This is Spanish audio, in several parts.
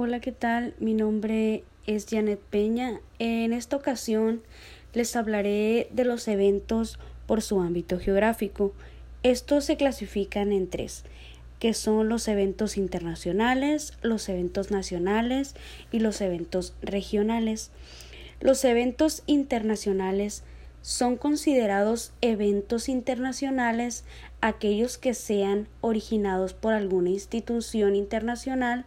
Hola, ¿qué tal? Mi nombre es Janet Peña. En esta ocasión les hablaré de los eventos por su ámbito geográfico. Estos se clasifican en tres, que son los eventos internacionales, los eventos nacionales y los eventos regionales. Los eventos internacionales son considerados eventos internacionales aquellos que sean originados por alguna institución internacional,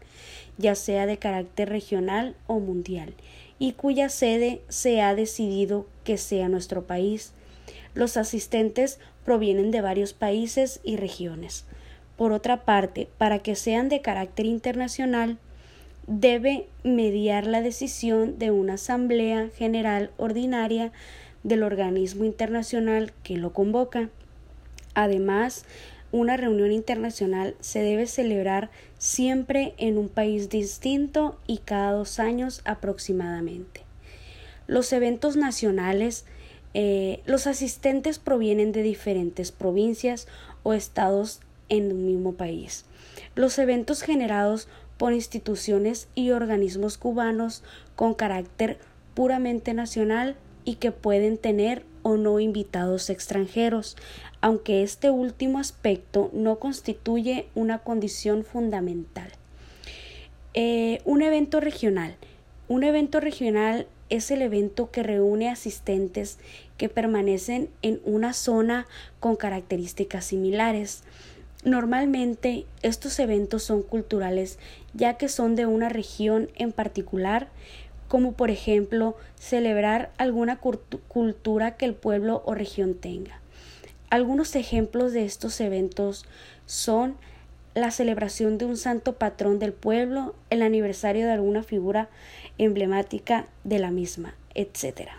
ya sea de carácter regional o mundial, y cuya sede se ha decidido que sea nuestro país. Los asistentes provienen de varios países y regiones. Por otra parte, para que sean de carácter internacional, debe mediar la decisión de una Asamblea General Ordinaria del organismo internacional que lo convoca. Además, una reunión internacional se debe celebrar siempre en un país distinto y cada dos años aproximadamente. Los eventos nacionales, eh, los asistentes provienen de diferentes provincias o estados en un mismo país. Los eventos generados por instituciones y organismos cubanos con carácter puramente nacional y que pueden tener o no invitados extranjeros, aunque este último aspecto no constituye una condición fundamental. Eh, un evento regional. Un evento regional es el evento que reúne asistentes que permanecen en una zona con características similares. Normalmente estos eventos son culturales ya que son de una región en particular como por ejemplo celebrar alguna cultura que el pueblo o región tenga. Algunos ejemplos de estos eventos son la celebración de un santo patrón del pueblo, el aniversario de alguna figura emblemática de la misma, etc.